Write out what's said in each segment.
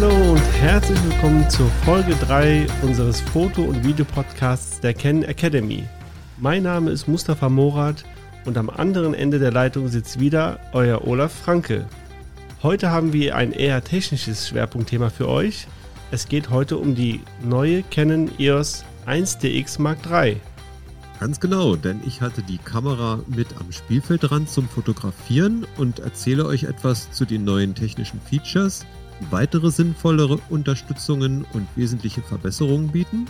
Hallo und herzlich willkommen zur Folge 3 unseres Foto- und Videopodcasts der Ken Academy. Mein Name ist Mustafa Morat und am anderen Ende der Leitung sitzt wieder euer Olaf Franke. Heute haben wir ein eher technisches Schwerpunktthema für euch. Es geht heute um die neue Canon EOS 1DX Mark III. Ganz genau, denn ich hatte die Kamera mit am Spielfeldrand zum Fotografieren und erzähle euch etwas zu den neuen technischen Features, die weitere sinnvollere Unterstützungen und wesentliche Verbesserungen bieten.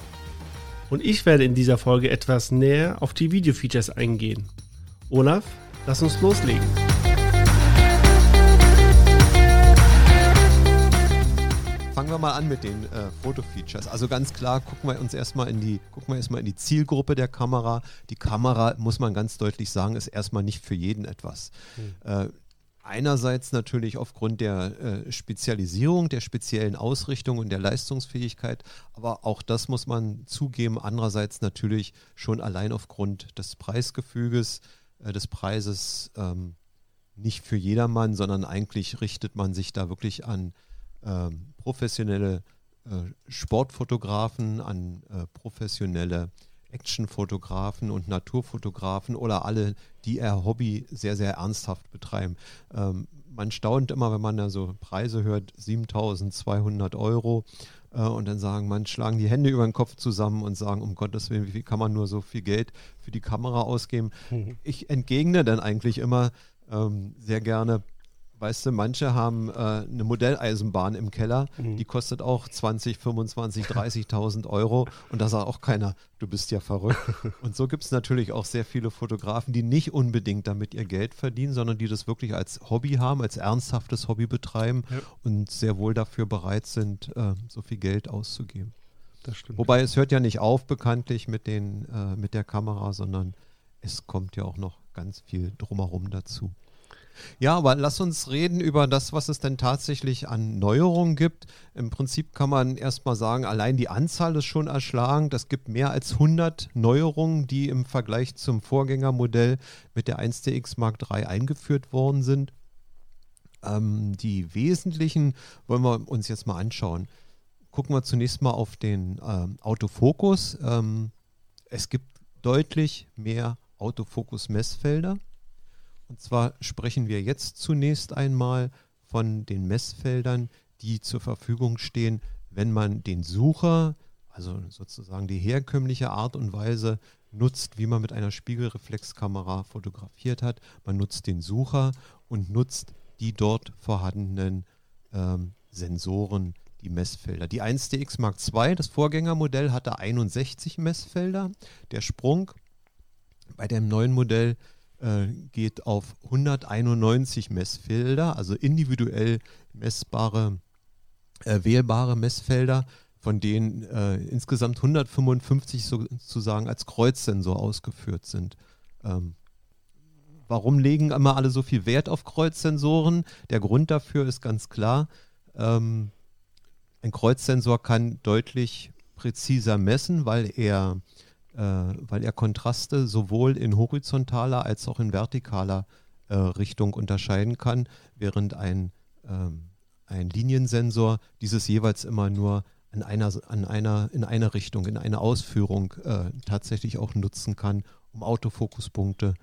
Und ich werde in dieser Folge etwas näher auf die Video-Features eingehen. Olaf, lass uns loslegen. fangen wir mal an mit den äh, Foto-Features. Also ganz klar, gucken wir uns erstmal in die, gucken wir erstmal in die Zielgruppe der Kamera. Die Kamera, muss man ganz deutlich sagen, ist erstmal nicht für jeden etwas. Hm. Äh, einerseits natürlich aufgrund der äh, Spezialisierung, der speziellen Ausrichtung und der Leistungsfähigkeit, aber auch das muss man zugeben. Andererseits natürlich schon allein aufgrund des Preisgefüges, äh, des Preises ähm, nicht für jedermann, sondern eigentlich richtet man sich da wirklich an ähm, professionelle äh, Sportfotografen, an äh, professionelle Actionfotografen und Naturfotografen oder alle, die ihr Hobby sehr, sehr ernsthaft betreiben. Ähm, man staunt immer, wenn man da so Preise hört, 7200 Euro. Äh, und dann sagen man, schlagen die Hände über den Kopf zusammen und sagen, um Gottes Willen, wie viel kann man nur so viel Geld für die Kamera ausgeben? Mhm. Ich entgegne dann eigentlich immer ähm, sehr gerne, Weißt du, manche haben äh, eine Modelleisenbahn im Keller, mhm. die kostet auch 20, 25, 30.000 Euro und da sagt auch keiner, du bist ja verrückt. und so gibt es natürlich auch sehr viele Fotografen, die nicht unbedingt damit ihr Geld verdienen, sondern die das wirklich als Hobby haben, als ernsthaftes Hobby betreiben ja. und sehr wohl dafür bereit sind, äh, so viel Geld auszugeben. Wobei es hört ja nicht auf bekanntlich mit, den, äh, mit der Kamera, sondern es kommt ja auch noch ganz viel drumherum dazu. Ja, aber lass uns reden über das, was es denn tatsächlich an Neuerungen gibt. Im Prinzip kann man erstmal sagen, allein die Anzahl ist schon erschlagend. Es gibt mehr als 100 Neuerungen, die im Vergleich zum Vorgängermodell mit der 1DX Mark III eingeführt worden sind. Ähm, die wesentlichen wollen wir uns jetzt mal anschauen. Gucken wir zunächst mal auf den ähm, Autofokus. Ähm, es gibt deutlich mehr Autofokus-Messfelder. Und zwar sprechen wir jetzt zunächst einmal von den Messfeldern, die zur Verfügung stehen, wenn man den Sucher, also sozusagen die herkömmliche Art und Weise nutzt, wie man mit einer Spiegelreflexkamera fotografiert hat. Man nutzt den Sucher und nutzt die dort vorhandenen ähm, Sensoren, die Messfelder. Die 1DX Mark II, das Vorgängermodell, hatte 61 Messfelder. Der Sprung bei dem neuen Modell geht auf 191 Messfelder, also individuell messbare, äh, wählbare Messfelder, von denen äh, insgesamt 155 sozusagen als Kreuzsensor ausgeführt sind. Ähm, warum legen immer alle so viel Wert auf Kreuzsensoren? Der Grund dafür ist ganz klar. Ähm, ein Kreuzsensor kann deutlich präziser messen, weil er äh, weil er Kontraste sowohl in horizontaler als auch in vertikaler äh, Richtung unterscheiden kann, während ein, ähm, ein Liniensensor dieses jeweils immer nur an einer, an einer, in eine Richtung, in eine Ausführung äh, tatsächlich auch nutzen kann, um Autofokuspunkte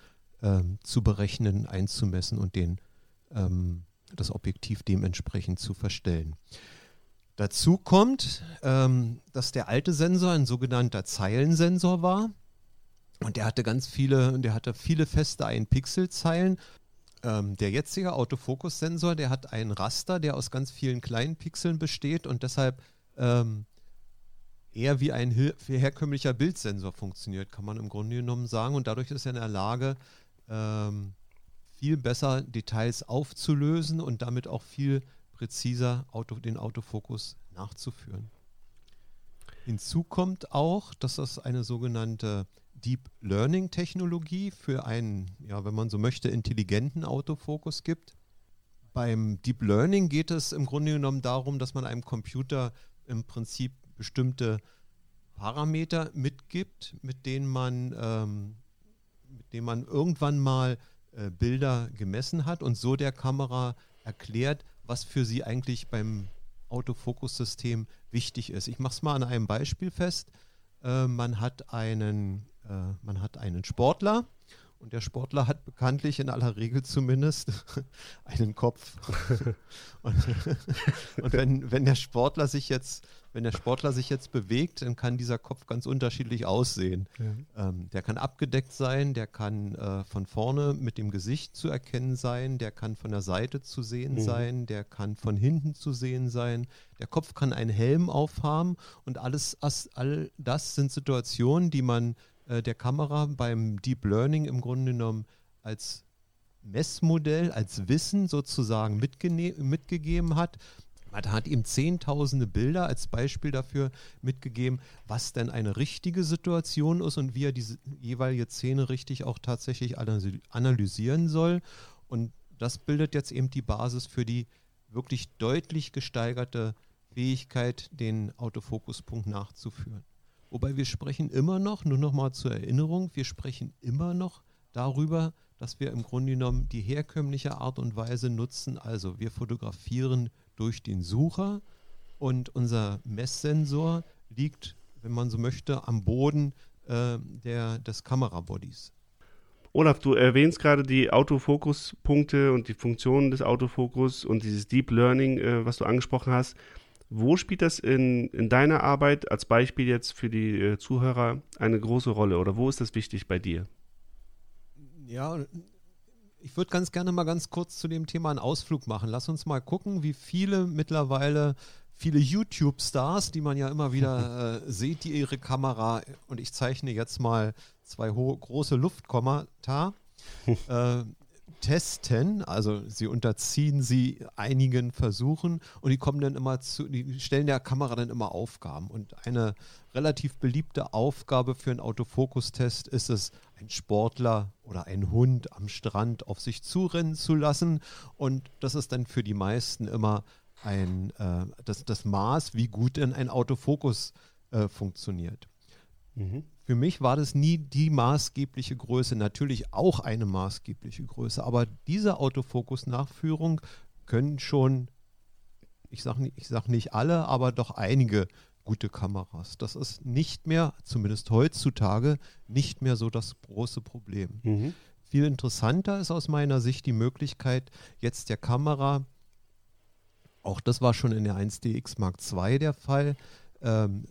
ähm, zu berechnen, einzumessen und den, ähm, das Objektiv dementsprechend zu verstellen. Dazu kommt, ähm, dass der alte Sensor ein sogenannter Zeilensensor war. Und der hatte ganz viele, der hatte viele feste 1-Pixel-Zeilen. Ähm, der jetzige Autofokus-Sensor, der hat einen Raster, der aus ganz vielen kleinen Pixeln besteht und deshalb ähm, eher wie ein herkömmlicher Bildsensor funktioniert, kann man im Grunde genommen sagen. Und dadurch ist er in der Lage, ähm, viel besser Details aufzulösen und damit auch viel präziser Auto, den Autofokus nachzuführen. Hinzu kommt auch, dass es eine sogenannte Deep Learning Technologie für einen, ja, wenn man so möchte, intelligenten Autofokus gibt. Beim Deep Learning geht es im Grunde genommen darum, dass man einem Computer im Prinzip bestimmte Parameter mitgibt, mit denen man, ähm, mit denen man irgendwann mal äh, Bilder gemessen hat und so der Kamera erklärt, was für sie eigentlich beim Autofokussystem wichtig ist. Ich mache es mal an einem Beispiel fest. Äh, man, hat einen, äh, man hat einen Sportler und der Sportler hat bekanntlich in aller Regel zumindest einen Kopf. und, und wenn, wenn der Sportler sich jetzt wenn der Sportler sich jetzt bewegt, dann kann dieser Kopf ganz unterschiedlich aussehen. Ja. Ähm, der kann abgedeckt sein, der kann äh, von vorne mit dem Gesicht zu erkennen sein, der kann von der Seite zu sehen mhm. sein, der kann von hinten zu sehen sein. Der Kopf kann einen Helm aufhaben und alles, all das sind Situationen, die man äh, der Kamera beim Deep Learning im Grunde genommen als Messmodell, als Wissen sozusagen mitgegeben hat man hat ihm zehntausende Bilder als Beispiel dafür mitgegeben, was denn eine richtige Situation ist und wie er diese jeweilige Szene richtig auch tatsächlich analysieren soll. Und das bildet jetzt eben die Basis für die wirklich deutlich gesteigerte Fähigkeit, den Autofokuspunkt nachzuführen. Wobei wir sprechen immer noch, nur noch mal zur Erinnerung, wir sprechen immer noch darüber, dass wir im Grunde genommen die herkömmliche Art und Weise nutzen. Also wir fotografieren durch den Sucher und unser Messsensor liegt, wenn man so möchte, am Boden äh, der, des Kamerabodies. Olaf, du erwähnst gerade die Autofokuspunkte und die Funktionen des Autofokus und dieses Deep Learning, äh, was du angesprochen hast. Wo spielt das in, in deiner Arbeit als Beispiel jetzt für die äh, Zuhörer eine große Rolle oder wo ist das wichtig bei dir? Ja, ich würde ganz gerne mal ganz kurz zu dem Thema einen Ausflug machen. Lass uns mal gucken, wie viele mittlerweile, viele YouTube-Stars, die man ja immer wieder äh, sieht, die ihre Kamera, und ich zeichne jetzt mal zwei große Luftkommata, äh, testen. Also sie unterziehen sie einigen Versuchen und die kommen dann immer zu, die stellen der Kamera dann immer Aufgaben. Und eine relativ beliebte Aufgabe für einen Autofokustest ist es, einen Sportler oder einen Hund am Strand auf sich zurennen zu lassen. Und das ist dann für die meisten immer ein, äh, das, das Maß, wie gut denn ein Autofokus äh, funktioniert. Mhm. Für mich war das nie die maßgebliche Größe, natürlich auch eine maßgebliche Größe, aber diese Autofokus-Nachführung können schon, ich sage nicht, sag nicht alle, aber doch einige gute Kameras. Das ist nicht mehr, zumindest heutzutage, nicht mehr so das große Problem. Mhm. Viel interessanter ist aus meiner Sicht die Möglichkeit, jetzt der Kamera, auch das war schon in der 1DX Mark II der Fall, ähm,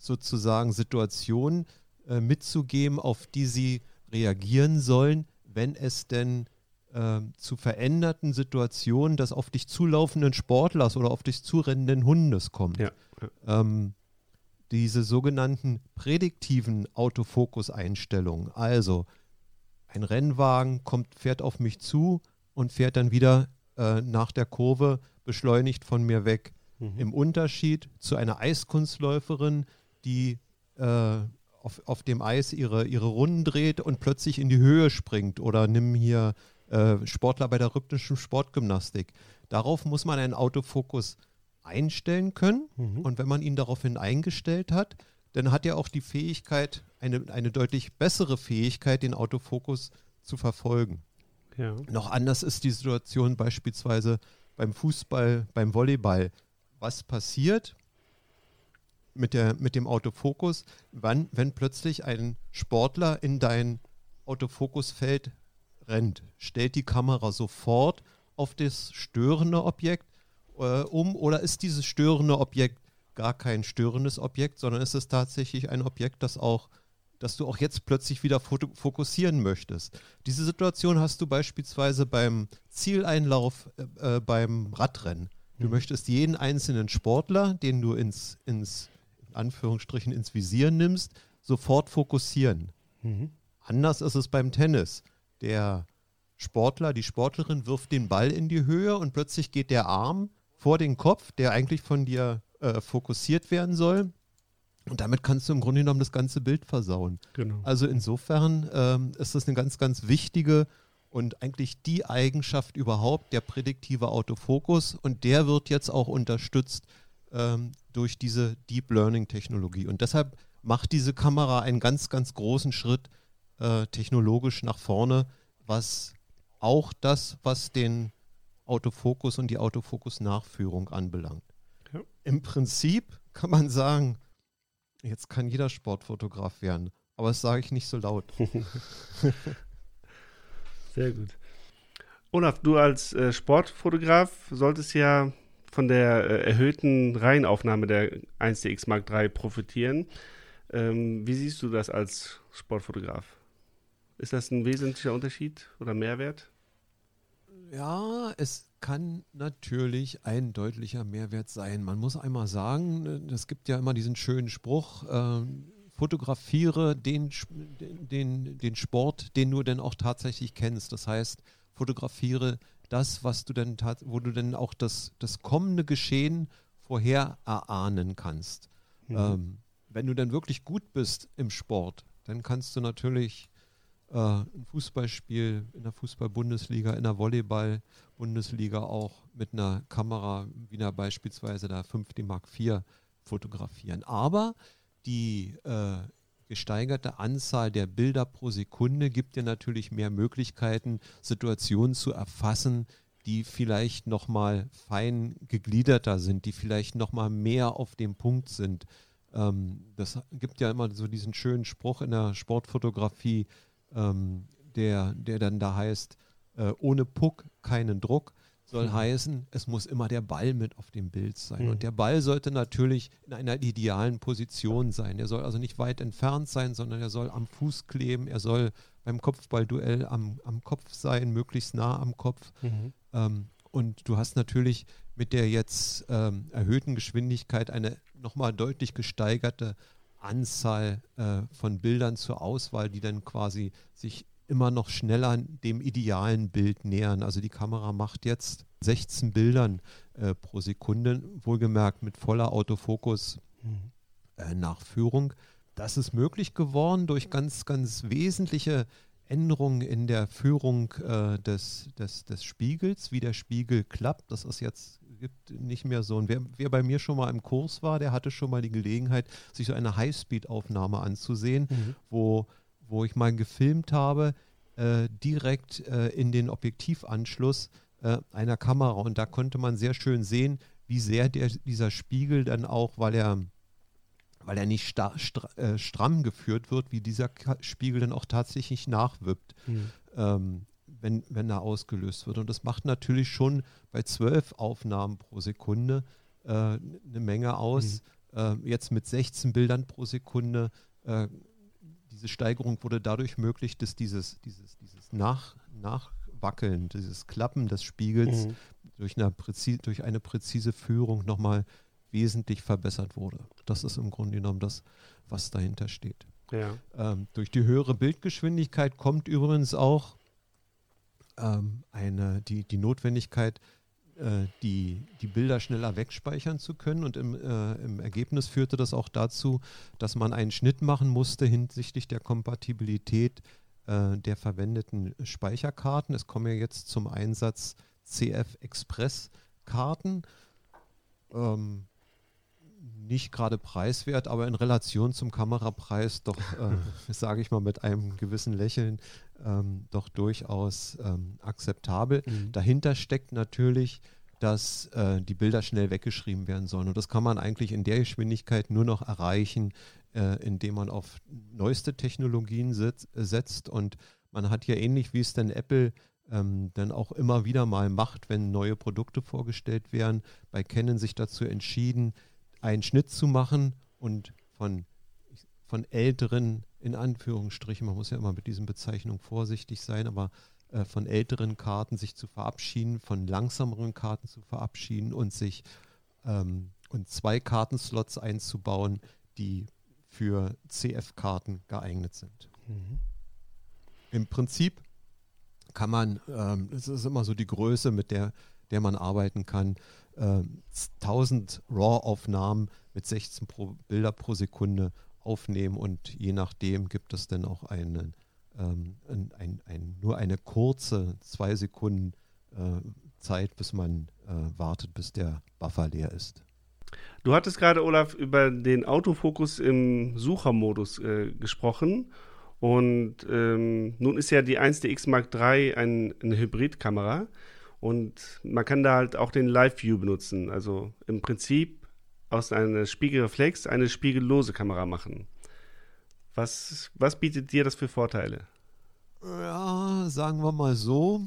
sozusagen Situationen äh, mitzugeben, auf die sie reagieren sollen, wenn es denn äh, zu veränderten Situationen des auf dich zulaufenden Sportlers oder auf dich zurennenden Hundes kommt. Ja. Ähm, diese sogenannten prädiktiven Autofokus-Einstellungen. Also ein Rennwagen kommt, fährt auf mich zu und fährt dann wieder äh, nach der Kurve beschleunigt von mir weg. Mhm. Im Unterschied zu einer Eiskunstläuferin, die äh, auf, auf dem Eis ihre, ihre Runden dreht und plötzlich in die Höhe springt. Oder nimm hier äh, Sportler bei der rhythmischen Sportgymnastik. Darauf muss man einen Autofokus einstellen können. Mhm. Und wenn man ihn daraufhin eingestellt hat, dann hat er auch die Fähigkeit, eine, eine deutlich bessere Fähigkeit, den Autofokus zu verfolgen. Ja. Noch anders ist die Situation beispielsweise beim Fußball, beim Volleyball. Was passiert, mit, der, mit dem Autofokus, wann, wenn plötzlich ein Sportler in dein Autofokusfeld rennt, stellt die Kamera sofort auf das störende Objekt äh, um oder ist dieses störende Objekt gar kein störendes Objekt, sondern ist es tatsächlich ein Objekt, das auch dass du auch jetzt plötzlich wieder fokussieren möchtest. Diese Situation hast du beispielsweise beim Zieleinlauf äh, äh beim Radrennen. Du mhm. möchtest jeden einzelnen Sportler, den du ins, ins Anführungsstrichen ins Visier nimmst, sofort fokussieren. Mhm. Anders ist es beim Tennis. Der Sportler, die Sportlerin wirft den Ball in die Höhe und plötzlich geht der Arm vor den Kopf, der eigentlich von dir äh, fokussiert werden soll. Und damit kannst du im Grunde genommen das ganze Bild versauen. Genau. Also insofern ähm, ist das eine ganz, ganz wichtige und eigentlich die Eigenschaft überhaupt, der prädiktive Autofokus. Und der wird jetzt auch unterstützt ähm, durch diese Deep Learning Technologie. Und deshalb macht diese Kamera einen ganz, ganz großen Schritt äh, technologisch nach vorne, was auch das, was den Autofokus und die Autofokus-Nachführung anbelangt. Im Prinzip kann man sagen, jetzt kann jeder Sportfotograf werden. Aber das sage ich nicht so laut. Sehr gut. Olaf, du als äh, Sportfotograf solltest ja von der äh, erhöhten Reihenaufnahme der 1DX Mark III profitieren. Ähm, wie siehst du das als Sportfotograf? Ist das ein wesentlicher Unterschied oder Mehrwert? Ja, es kann natürlich ein deutlicher Mehrwert sein. Man muss einmal sagen, es gibt ja immer diesen schönen Spruch, äh, fotografiere den, den, den Sport, den du denn auch tatsächlich kennst. Das heißt, fotografiere das, was du denn wo du denn auch das, das kommende Geschehen vorher erahnen kannst. Mhm. Ähm, wenn du dann wirklich gut bist im Sport, dann kannst du natürlich äh, ein Fußballspiel in der Fußball-Bundesliga, in der Volleyball-Bundesliga auch mit einer Kamera, wie einer beispielsweise der 5D Mark IV fotografieren. Aber die äh, gesteigerte Anzahl der Bilder pro Sekunde gibt dir natürlich mehr Möglichkeiten, Situationen zu erfassen, die vielleicht nochmal fein gegliederter sind, die vielleicht nochmal mehr auf dem Punkt sind. Ähm, das gibt ja immer so diesen schönen Spruch in der Sportfotografie, ähm, der, der dann da heißt, äh, ohne Puck keinen Druck soll mhm. heißen, es muss immer der Ball mit auf dem Bild sein. Mhm. Und der Ball sollte natürlich in einer idealen Position sein. Er soll also nicht weit entfernt sein, sondern er soll am Fuß kleben, er soll beim Kopfballduell am, am Kopf sein, möglichst nah am Kopf. Mhm. Ähm, und du hast natürlich mit der jetzt ähm, erhöhten Geschwindigkeit eine nochmal deutlich gesteigerte Anzahl äh, von Bildern zur Auswahl, die dann quasi sich immer noch schneller dem idealen Bild nähern. Also die Kamera macht jetzt 16 Bildern äh, pro Sekunde, wohlgemerkt mit voller Autofokus mhm. äh, Nachführung. Das ist möglich geworden durch ganz, ganz wesentliche Änderungen in der Führung äh, des, des, des Spiegels, wie der Spiegel klappt. Das ist jetzt gibt nicht mehr so. Und wer, wer, bei mir schon mal im Kurs war, der hatte schon mal die Gelegenheit, sich so eine Highspeed-Aufnahme anzusehen, mhm. wo wo ich mal gefilmt habe, äh, direkt äh, in den Objektivanschluss äh, einer Kamera. Und da konnte man sehr schön sehen, wie sehr der, dieser Spiegel dann auch, weil er, weil er nicht stra äh, stramm geführt wird, wie dieser Ka Spiegel dann auch tatsächlich nachwippt. Mhm. Ähm, wenn, wenn er ausgelöst wird. Und das macht natürlich schon bei zwölf Aufnahmen pro Sekunde äh, eine Menge aus. Mhm. Jetzt mit 16 Bildern pro Sekunde diese Steigerung wurde dadurch möglich, dass dieses, dieses, dieses Nach, Nachwackeln, dieses Klappen des Spiegels mhm. durch, eine präzise, durch eine präzise Führung nochmal wesentlich verbessert wurde. Das ist im Grunde genommen das, was dahinter steht. Ja. Ähm, durch die höhere Bildgeschwindigkeit kommt übrigens auch ähm, eine, die, die Notwendigkeit, die, die Bilder schneller wegspeichern zu können. Und im, äh, im Ergebnis führte das auch dazu, dass man einen Schnitt machen musste hinsichtlich der Kompatibilität äh, der verwendeten Speicherkarten. Es kommen ja jetzt zum Einsatz CF Express Karten. Ähm, nicht gerade preiswert, aber in Relation zum Kamerapreis doch, äh, sage ich mal mit einem gewissen Lächeln, ähm, doch durchaus ähm, akzeptabel. Mhm. Dahinter steckt natürlich, dass äh, die Bilder schnell weggeschrieben werden sollen. Und das kann man eigentlich in der Geschwindigkeit nur noch erreichen, äh, indem man auf neueste Technologien sitz, setzt. Und man hat ja ähnlich wie es denn Apple ähm, dann auch immer wieder mal macht, wenn neue Produkte vorgestellt werden, bei Canon sich dazu entschieden, einen Schnitt zu machen und von, von älteren, in Anführungsstrichen, man muss ja immer mit diesen Bezeichnungen vorsichtig sein, aber äh, von älteren Karten sich zu verabschieden, von langsameren Karten zu verabschieden und sich ähm, und zwei Kartenslots einzubauen, die für CF-Karten geeignet sind. Mhm. Im Prinzip kann man, ähm, es ist immer so die Größe, mit der, der man arbeiten kann, 1000 ähm, RAW-Aufnahmen mit 16 pro Bilder pro Sekunde aufnehmen und je nachdem gibt es dann auch einen, ähm, ein, ein, ein, nur eine kurze, zwei Sekunden äh, Zeit, bis man äh, wartet, bis der Buffer leer ist. Du hattest gerade, Olaf, über den Autofokus im Suchermodus äh, gesprochen. Und ähm, nun ist ja die 1DX Mark III ein, eine Hybridkamera. Und man kann da halt auch den Live View benutzen. Also im Prinzip aus einer Spiegelreflex eine spiegellose Kamera machen. Was, was bietet dir das für Vorteile? Ja, sagen wir mal so.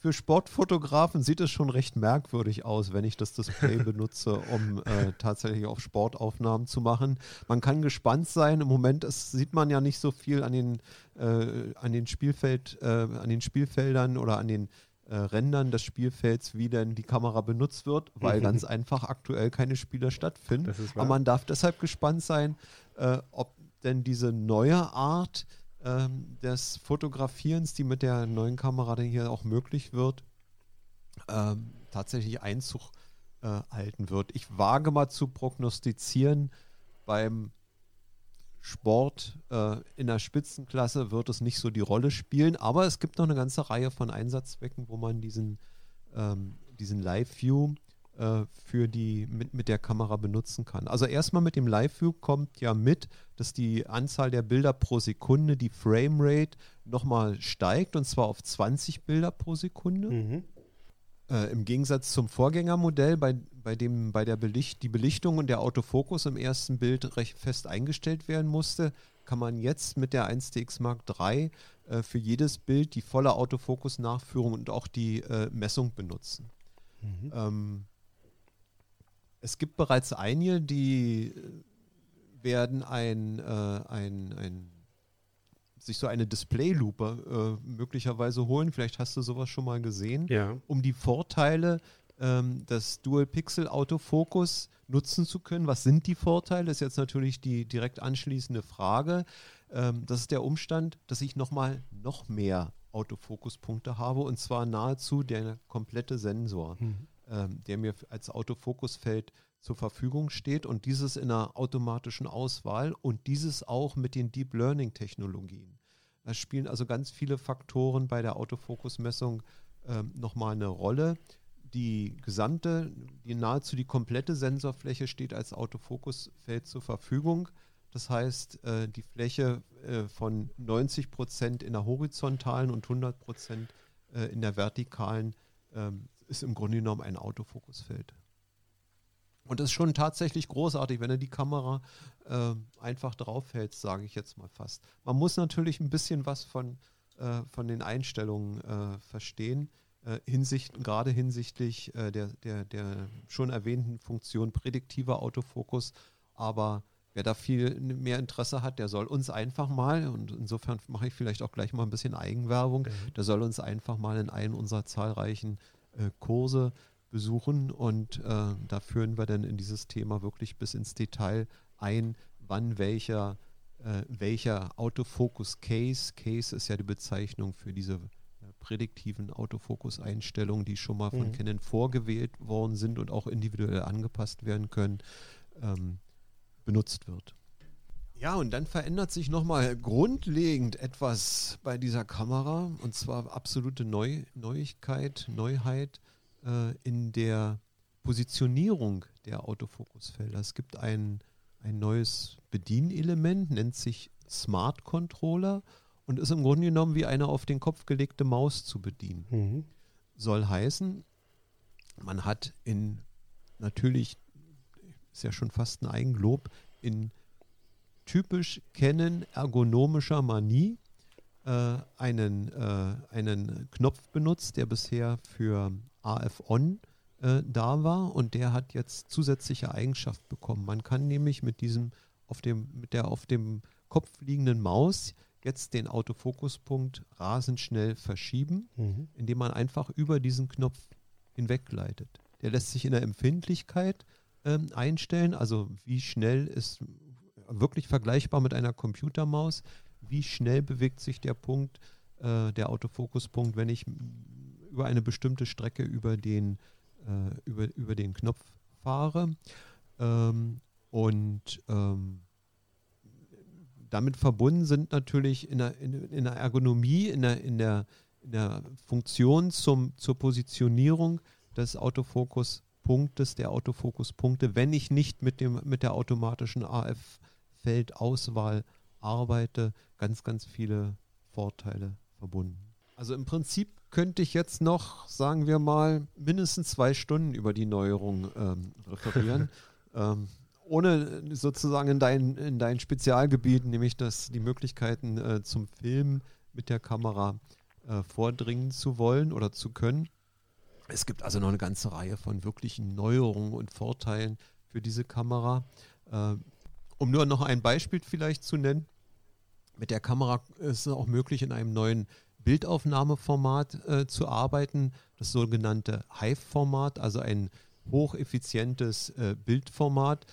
Für Sportfotografen sieht es schon recht merkwürdig aus, wenn ich das Display benutze, um äh, tatsächlich auch Sportaufnahmen zu machen. Man kann gespannt sein. Im Moment ist, sieht man ja nicht so viel an den, äh, an den, Spielfeld, äh, an den Spielfeldern oder an den äh, Rändern des Spielfelds, wie denn die Kamera benutzt wird, weil ganz einfach aktuell keine Spiele stattfinden. Aber man darf deshalb gespannt sein, äh, ob denn diese neue Art ähm, des Fotografierens, die mit der neuen Kamera dann hier auch möglich wird, ähm, tatsächlich Einzug äh, halten wird. Ich wage mal zu prognostizieren, beim Sport äh, in der Spitzenklasse wird es nicht so die Rolle spielen, aber es gibt noch eine ganze Reihe von Einsatzzwecken, wo man diesen, ähm, diesen Live-View äh, für die mit, mit der Kamera benutzen kann. Also erstmal mit dem Live-View kommt ja mit, dass die Anzahl der Bilder pro Sekunde, die Framerate, nochmal steigt und zwar auf 20 Bilder pro Sekunde. Mhm. Äh, Im Gegensatz zum Vorgängermodell, bei, bei dem bei der Belicht, die Belichtung und der Autofokus im ersten Bild recht fest eingestellt werden musste, kann man jetzt mit der 1DX Mark III äh, für jedes Bild die volle Autofokus-Nachführung und auch die äh, Messung benutzen. Mhm. Ähm, es gibt bereits einige, die äh, werden ein, äh, ein, ein sich so eine Displaylupe äh, möglicherweise holen. Vielleicht hast du sowas schon mal gesehen, ja. um die Vorteile ähm, des Dual-Pixel-Autofokus nutzen zu können. Was sind die Vorteile? Das ist jetzt natürlich die direkt anschließende Frage. Ähm, das ist der Umstand, dass ich nochmal noch mehr Autofokuspunkte habe und zwar nahezu der komplette Sensor. Mhm der mir als Autofokusfeld zur Verfügung steht und dieses in einer automatischen Auswahl und dieses auch mit den Deep Learning Technologien. Da spielen also ganz viele Faktoren bei der Autofokusmessung ähm, nochmal eine Rolle. Die gesamte, die nahezu die komplette Sensorfläche steht als Autofokusfeld zur Verfügung. Das heißt, äh, die Fläche äh, von 90 Prozent in der horizontalen und 100 Prozent äh, in der vertikalen ähm, ist im Grunde genommen ein Autofokusfeld. Und das ist schon tatsächlich großartig, wenn du die Kamera äh, einfach draufhältst, sage ich jetzt mal fast. Man muss natürlich ein bisschen was von, äh, von den Einstellungen äh, verstehen, äh, hinsicht, gerade hinsichtlich äh, der, der, der schon erwähnten Funktion prädiktiver Autofokus. Aber wer da viel mehr Interesse hat, der soll uns einfach mal, und insofern mache ich vielleicht auch gleich mal ein bisschen Eigenwerbung, mhm. der soll uns einfach mal in einen unserer zahlreichen äh, Kurse besuchen und äh, da führen wir dann in dieses Thema wirklich bis ins Detail ein, wann welcher, äh, welcher Autofokus-Case, Case ist ja die Bezeichnung für diese äh, prädiktiven Autofokus-Einstellungen, die schon mal von mhm. Canon vorgewählt worden sind und auch individuell angepasst werden können, ähm, benutzt wird. Ja, und dann verändert sich nochmal grundlegend etwas bei dieser Kamera und zwar absolute Neu Neuigkeit, Neuheit äh, in der Positionierung der Autofokusfelder. Es gibt ein, ein neues Bedienelement, nennt sich Smart Controller und ist im Grunde genommen wie eine auf den Kopf gelegte Maus zu bedienen. Mhm. Soll heißen, man hat in natürlich, ist ja schon fast ein Eigenlob, in typisch Canon ergonomischer Manie äh, einen, äh, einen Knopf benutzt, der bisher für AF-On äh, da war und der hat jetzt zusätzliche Eigenschaft bekommen. Man kann nämlich mit diesem auf dem, mit der auf dem Kopf liegenden Maus jetzt den Autofokuspunkt rasend schnell verschieben, mhm. indem man einfach über diesen Knopf hinweggleitet. Der lässt sich in der Empfindlichkeit ähm, einstellen, also wie schnell ist wirklich vergleichbar mit einer Computermaus. Wie schnell bewegt sich der Punkt, äh, der Autofokuspunkt, wenn ich über eine bestimmte Strecke über den, äh, über, über den Knopf fahre? Ähm, und ähm, damit verbunden sind natürlich in der, in, in der Ergonomie, in der, in der, in der Funktion zum, zur Positionierung des Autofokuspunktes, der Autofokuspunkte, wenn ich nicht mit, dem, mit der automatischen AF Feldauswahl arbeite, ganz, ganz viele Vorteile verbunden. Also im Prinzip könnte ich jetzt noch, sagen wir mal, mindestens zwei Stunden über die Neuerung ähm, referieren. ähm, ohne sozusagen in dein, in dein Spezialgebiet, nämlich das, die Möglichkeiten äh, zum Filmen mit der Kamera äh, vordringen zu wollen oder zu können. Es gibt also noch eine ganze Reihe von wirklichen Neuerungen und Vorteilen für diese Kamera. Äh, um nur noch ein Beispiel vielleicht zu nennen, mit der Kamera ist es auch möglich, in einem neuen Bildaufnahmeformat äh, zu arbeiten, das sogenannte Hive-Format, also ein hocheffizientes äh, Bildformat,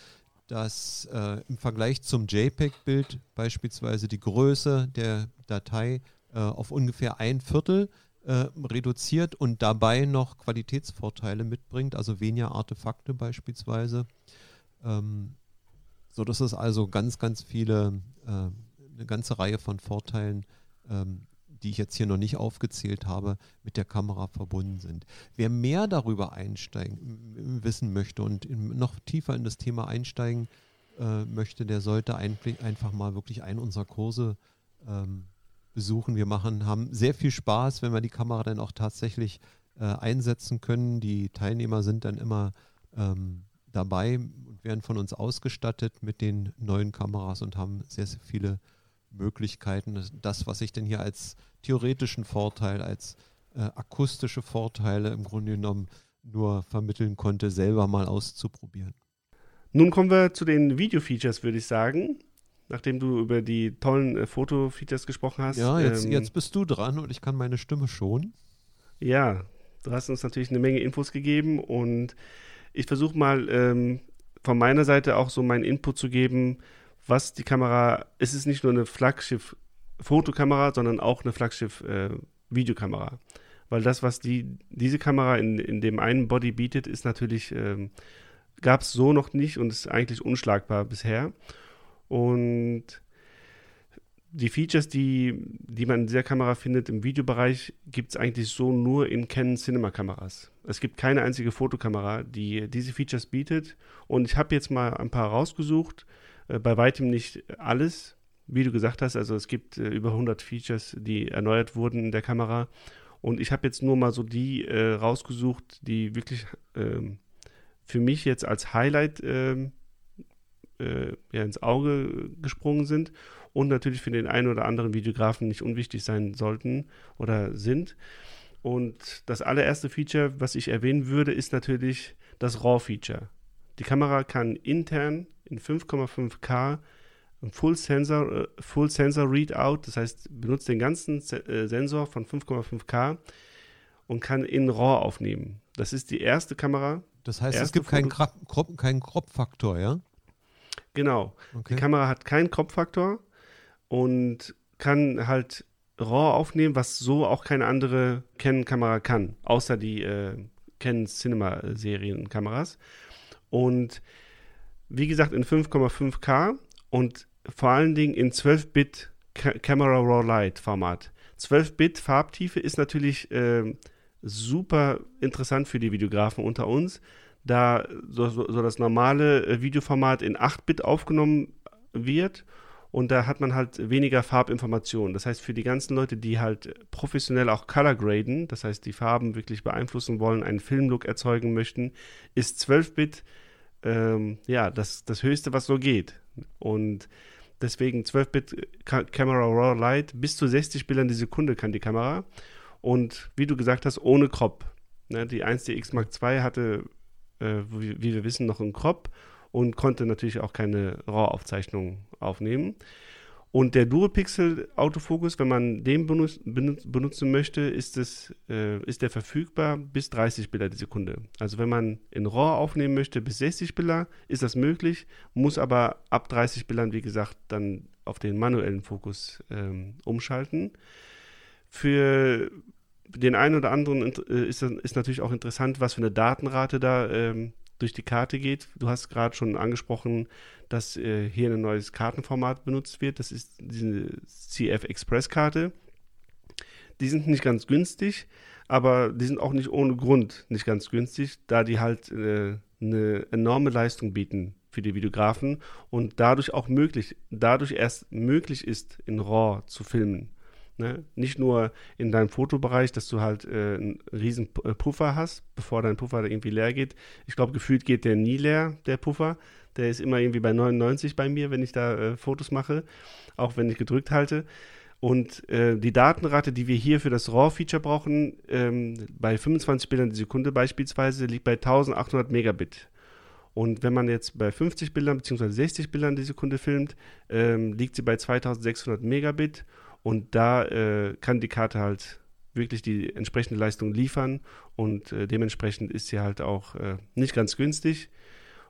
das äh, im Vergleich zum JPEG-Bild beispielsweise die Größe der Datei äh, auf ungefähr ein Viertel äh, reduziert und dabei noch Qualitätsvorteile mitbringt, also weniger Artefakte beispielsweise. Ähm, so dass es also ganz, ganz viele, äh, eine ganze Reihe von Vorteilen ähm, die ich jetzt hier noch nicht aufgezählt habe, mit der Kamera verbunden sind. Wer mehr darüber einsteigen, wissen möchte und in, noch tiefer in das Thema einsteigen äh, möchte, der sollte ein, einfach mal wirklich einen unserer Kurse ähm, besuchen. Wir machen, haben sehr viel Spaß, wenn wir die Kamera dann auch tatsächlich äh, einsetzen können. Die Teilnehmer sind dann immer ähm, dabei werden von uns ausgestattet mit den neuen Kameras und haben sehr, sehr viele Möglichkeiten, das, was ich denn hier als theoretischen Vorteil, als äh, akustische Vorteile im Grunde genommen nur vermitteln konnte, selber mal auszuprobieren. Nun kommen wir zu den Video-Features, würde ich sagen. Nachdem du über die tollen äh, Foto-Features gesprochen hast. Ja, jetzt, ähm, jetzt bist du dran und ich kann meine Stimme schonen. Ja, du hast uns natürlich eine Menge Infos gegeben und ich versuche mal ähm, von meiner Seite auch so meinen Input zu geben, was die Kamera, es ist nicht nur eine Flaggschiff-Fotokamera, sondern auch eine Flaggschiff-Videokamera. Äh, Weil das, was die, diese Kamera in, in dem einen Body bietet, ist natürlich, ähm, gab es so noch nicht und ist eigentlich unschlagbar bisher. Und die Features, die, die man in dieser Kamera findet im Videobereich, gibt es eigentlich so nur in Canon Cinema Kameras. Es gibt keine einzige Fotokamera, die diese Features bietet. Und ich habe jetzt mal ein paar rausgesucht, äh, bei weitem nicht alles, wie du gesagt hast. Also es gibt äh, über 100 Features, die erneuert wurden in der Kamera. Und ich habe jetzt nur mal so die äh, rausgesucht, die wirklich ähm, für mich jetzt als Highlight ähm, äh, ja, ins Auge gesprungen sind und natürlich für den einen oder anderen Videografen nicht unwichtig sein sollten oder sind. Und das allererste Feature, was ich erwähnen würde, ist natürlich das RAW-Feature. Die Kamera kann intern in 5,5K Full Sensor, äh, Full Sensor Readout, das heißt, benutzt den ganzen äh, Sensor von 5,5K und kann in RAW aufnehmen. Das ist die erste Kamera. Das heißt, es gibt keinen, Crop, keinen Crop-Faktor, ja? Genau. Okay. Die Kamera hat keinen Crop-Faktor und kann halt RAW aufnehmen, was so auch keine andere Canon-Kamera kann, außer die äh, Canon Cinema-Serienkameras. Und wie gesagt, in 5,5K und vor allen Dingen in 12-Bit Camera Raw Light Format. 12-Bit Farbtiefe ist natürlich äh, super interessant für die Videografen unter uns, da so, so, das normale äh, Videoformat in 8-Bit aufgenommen wird und da hat man halt weniger Farbinformationen. Das heißt, für die ganzen Leute, die halt professionell auch Color graden, das heißt, die Farben wirklich beeinflussen wollen, einen Filmlook erzeugen möchten, ist 12-Bit ähm, ja, das, das Höchste, was so geht. Und deswegen 12-Bit Camera Raw Light, bis zu 60 Bildern die Sekunde kann die Kamera. Und wie du gesagt hast, ohne Crop. Ne, die 1DX Mark II hatte, äh, wie, wie, wir wissen, noch einen Crop und konnte natürlich auch keine RAW-Aufzeichnung aufnehmen. Und der Dual-Pixel Autofokus, wenn man den benutz, benutzen möchte, ist, es, äh, ist der verfügbar bis 30 Bilder die Sekunde. Also wenn man in RAW aufnehmen möchte bis 60 Bilder, ist das möglich, muss aber ab 30 Bildern, wie gesagt, dann auf den manuellen Fokus ähm, umschalten. Für den einen oder anderen äh, ist, ist natürlich auch interessant, was für eine Datenrate da ähm, durch die Karte geht. Du hast gerade schon angesprochen, dass äh, hier ein neues Kartenformat benutzt wird. Das ist diese CF Express Karte. Die sind nicht ganz günstig, aber die sind auch nicht ohne Grund nicht ganz günstig, da die halt äh, eine enorme Leistung bieten für die Videografen und dadurch auch möglich, dadurch erst möglich ist, in RAW zu filmen. Ne? Nicht nur in deinem Fotobereich, dass du halt äh, einen riesen äh, Puffer hast, bevor dein Puffer irgendwie leer geht. Ich glaube, gefühlt geht der nie leer, der Puffer. Der ist immer irgendwie bei 99 bei mir, wenn ich da äh, Fotos mache, auch wenn ich gedrückt halte. Und äh, die Datenrate, die wir hier für das RAW-Feature brauchen, ähm, bei 25 Bildern die Sekunde beispielsweise, liegt bei 1800 Megabit. Und wenn man jetzt bei 50 Bildern bzw. 60 Bildern die Sekunde filmt, ähm, liegt sie bei 2600 Megabit. Und da äh, kann die Karte halt wirklich die entsprechende Leistung liefern und äh, dementsprechend ist sie halt auch äh, nicht ganz günstig.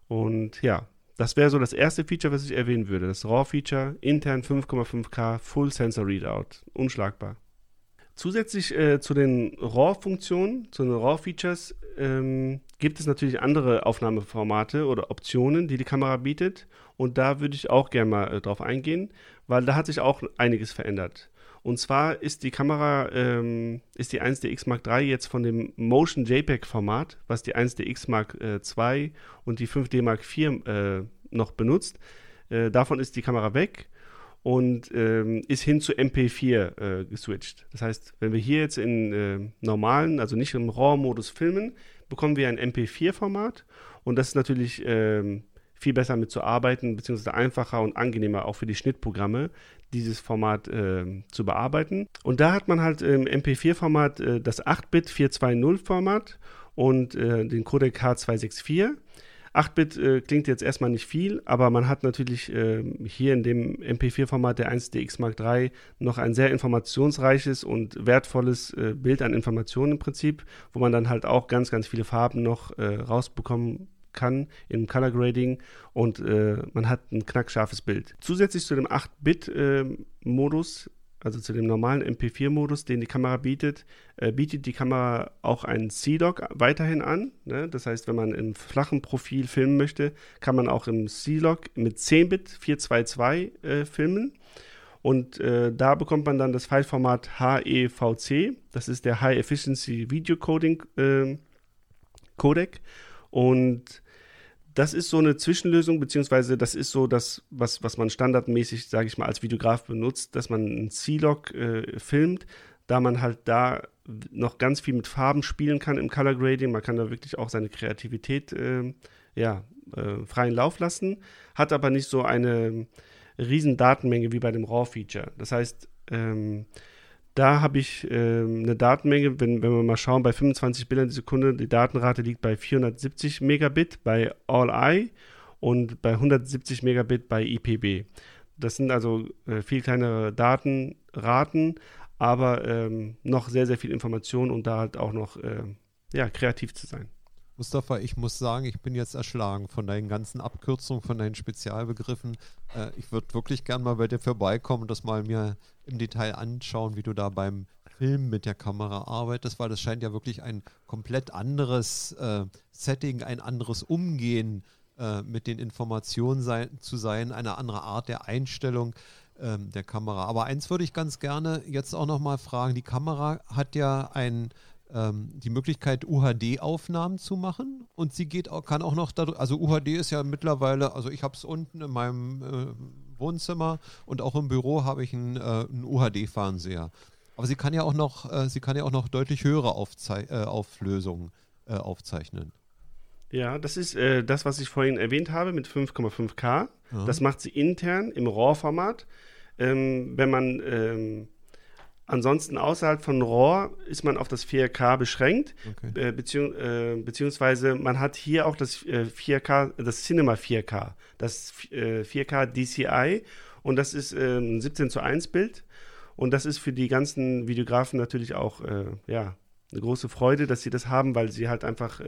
Und ja, das wäre so das erste Feature, was ich erwähnen würde. Das RAW-Feature, intern 5,5K, Full Sensor Readout. Unschlagbar. Zusätzlich äh, zu den RAW-Funktionen, zu den RAW-Features, ähm, gibt es natürlich andere Aufnahmeformate oder Optionen, die die Kamera bietet. Und da würde ich auch gerne mal äh, drauf eingehen, weil da hat sich auch einiges verändert. Und zwar ist die Kamera, ähm, ist die 1DX Mark III jetzt von dem Motion JPEG-Format, was die 1DX Mark II und die 5D Mark IV äh, noch benutzt. Äh, davon ist die Kamera weg und ähm, ist hin zu MP4 äh, geswitcht. Das heißt, wenn wir hier jetzt in äh, normalen, also nicht im RAW-Modus filmen, bekommen wir ein MP4-Format und das ist natürlich ähm, viel besser mit zu arbeiten, beziehungsweise einfacher und angenehmer auch für die Schnittprogramme, dieses Format äh, zu bearbeiten. Und da hat man halt im MP4-Format äh, das 8-Bit 420-Format und äh, den Codec H264. 8-Bit äh, klingt jetzt erstmal nicht viel, aber man hat natürlich äh, hier in dem MP4-Format der 1DX Mark III noch ein sehr informationsreiches und wertvolles äh, Bild an Informationen im Prinzip, wo man dann halt auch ganz, ganz viele Farben noch äh, rausbekommen kann im Color Grading und äh, man hat ein knackscharfes Bild. Zusätzlich zu dem 8-Bit-Modus also zu dem normalen MP4-Modus, den die Kamera bietet, äh, bietet die Kamera auch einen C-Log weiterhin an. Ne? Das heißt, wenn man im flachen Profil filmen möchte, kann man auch im C-Log mit 10-Bit 422 äh, filmen. Und äh, da bekommt man dann das Fileformat HEVC. Das ist der High Efficiency Video Coding äh, Codec. Und das ist so eine Zwischenlösung, beziehungsweise das ist so das, was, was man standardmäßig, sage ich mal, als Videograf benutzt, dass man ein C-Log äh, filmt, da man halt da noch ganz viel mit Farben spielen kann im Color Grading. Man kann da wirklich auch seine Kreativität äh, ja, äh, freien Lauf lassen, hat aber nicht so eine riesen Datenmenge wie bei dem RAW-Feature. Das heißt, ähm, da habe ich ähm, eine Datenmenge, wenn, wenn wir mal schauen, bei 25 Bildern die Sekunde, die Datenrate liegt bei 470 Megabit bei All-I und bei 170 Megabit bei IPB. Das sind also äh, viel kleinere Datenraten, aber ähm, noch sehr, sehr viel Information und da halt auch noch äh, ja, kreativ zu sein. Mustafa, ich muss sagen, ich bin jetzt erschlagen von deinen ganzen Abkürzungen, von deinen Spezialbegriffen. Äh, ich würde wirklich gern mal bei dir vorbeikommen und das mal mir im Detail anschauen, wie du da beim Film mit der Kamera arbeitest, weil das scheint ja wirklich ein komplett anderes äh, Setting, ein anderes Umgehen äh, mit den Informationen sein, zu sein, eine andere Art der Einstellung ähm, der Kamera. Aber eins würde ich ganz gerne jetzt auch nochmal fragen. Die Kamera hat ja ein ähm, die Möglichkeit, UHD-Aufnahmen zu machen. Und sie geht auch, kann auch noch, dadurch, also UHD ist ja mittlerweile, also ich habe es unten in meinem äh, Wohnzimmer und auch im Büro habe ich einen, äh, einen UHD-Fernseher. Aber sie kann ja auch noch, äh, sie kann ja auch noch deutlich höhere Aufzei äh, Auflösungen äh, aufzeichnen. Ja, das ist äh, das, was ich vorhin erwähnt habe mit 5,5K. Ja. Das macht sie intern im RAW-Format. Ähm, wenn man ähm, Ansonsten außerhalb von RAW ist man auf das 4K beschränkt, okay. äh, beziehungs äh, beziehungsweise man hat hier auch das äh, 4K, das Cinema 4K, das 4K äh, DCI und das ist äh, ein 17 zu 1 Bild und das ist für die ganzen Videografen natürlich auch äh, ja, eine große Freude, dass sie das haben, weil sie halt einfach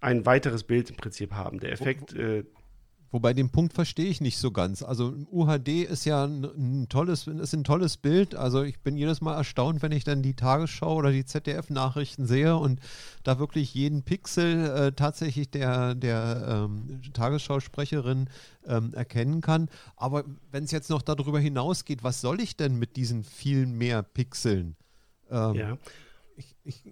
ein weiteres Bild im Prinzip haben. Der Effekt Wobei den Punkt verstehe ich nicht so ganz. Also UHD ist ja ein, ein, tolles, ist ein tolles Bild. Also ich bin jedes Mal erstaunt, wenn ich dann die Tagesschau oder die ZDF-Nachrichten sehe und da wirklich jeden Pixel äh, tatsächlich der, der ähm, Tagesschausprecherin ähm, erkennen kann. Aber wenn es jetzt noch darüber hinausgeht, was soll ich denn mit diesen vielen mehr Pixeln? Ähm, ja. Ich, ich,